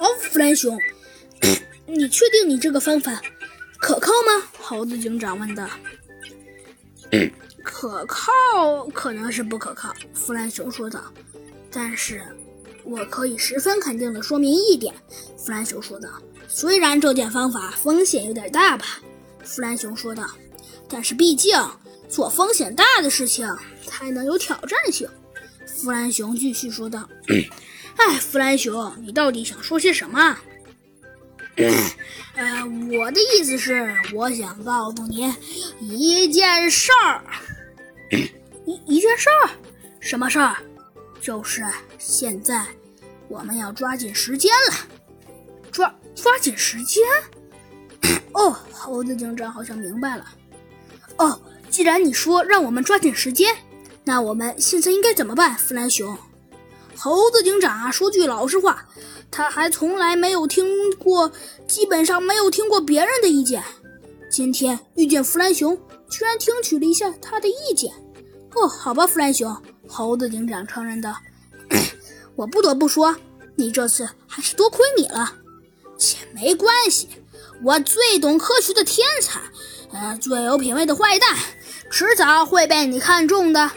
哦，弗兰熊，你确定你这个方法可靠吗？猴子警长问道。可靠可能是不可靠，弗兰熊说道。但是，我可以十分肯定的说明一点，弗兰熊说道。虽然这件方法风险有点大吧，弗兰熊说道。但是毕竟做风险大的事情才能有挑战性，弗兰熊继续说道。哎，弗兰熊，你到底想说些什么？呃，我的意思是，我想告诉你一件事儿。一一件事儿？什么事儿？就是现在，我们要抓紧时间了。抓抓紧时间？哦，猴子警长好像明白了。哦，既然你说让我们抓紧时间，那我们现在应该怎么办？弗兰熊。猴子警长啊，说句老实话，他还从来没有听过，基本上没有听过别人的意见。今天遇见弗兰熊，居然听取了一下他的意见。哦，好吧，弗兰熊，猴子警长承认道：“我不得不说，你这次还是多亏你了。切，没关系，我最懂科学的天才，呃，最有品味的坏蛋，迟早会被你看中的。”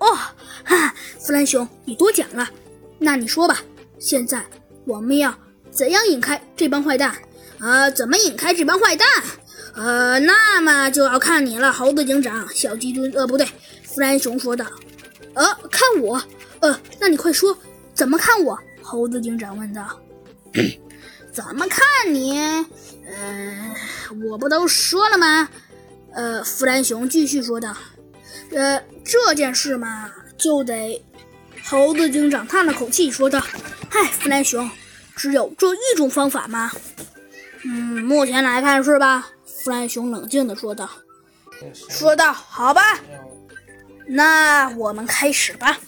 哦。弗兰熊，你多讲了。那你说吧，现在我们要怎样引开这帮坏蛋？呃，怎么引开这帮坏蛋？呃，那么就要看你了，猴子警长。小鸡墩，呃，不对，弗兰熊说道。呃，看我？呃，那你快说，怎么看我？猴子警长问道。怎么看你？呃，我不都说了吗？呃，弗兰熊继续说道。呃，这件事嘛。就得，猴子警长叹了口气说道：“嗨，弗兰熊，只有这一种方法吗？”“嗯，目前来看是吧？”弗兰熊冷静的说道。“说道：“好吧，那我们开始吧。”